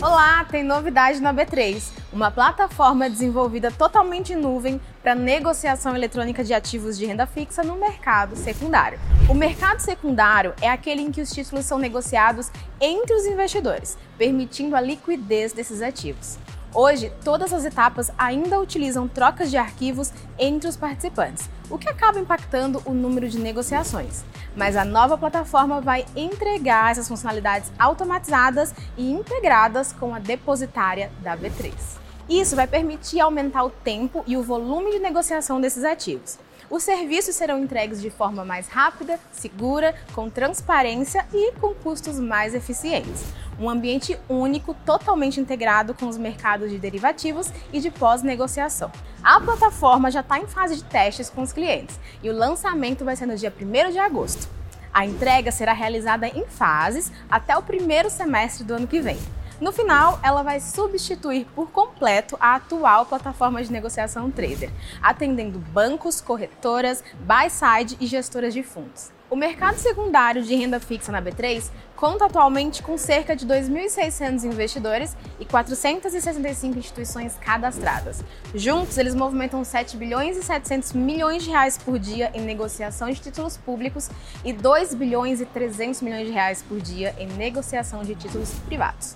Olá, tem novidade na B3, uma plataforma desenvolvida totalmente em nuvem para negociação eletrônica de ativos de renda fixa no mercado secundário. O mercado secundário é aquele em que os títulos são negociados entre os investidores, permitindo a liquidez desses ativos. Hoje, todas as etapas ainda utilizam trocas de arquivos entre os participantes, o que acaba impactando o número de negociações. Mas a nova plataforma vai entregar essas funcionalidades automatizadas e integradas com a depositária da B3. Isso vai permitir aumentar o tempo e o volume de negociação desses ativos. Os serviços serão entregues de forma mais rápida, segura, com transparência e com custos mais eficientes. Um ambiente único, totalmente integrado com os mercados de derivativos e de pós-negociação. A plataforma já está em fase de testes com os clientes e o lançamento vai ser no dia 1 de agosto. A entrega será realizada em fases até o primeiro semestre do ano que vem. No final, ela vai substituir por completo a atual plataforma de negociação trader, atendendo bancos, corretoras, buy-side e gestoras de fundos. O mercado secundário de renda fixa na B3 conta atualmente com cerca de 2.600 investidores e 465 instituições cadastradas. Juntos, eles movimentam 7 bilhões e 700 milhões de reais por dia em negociação de títulos públicos e 2 bilhões e 300 milhões de reais por dia em negociação de títulos privados.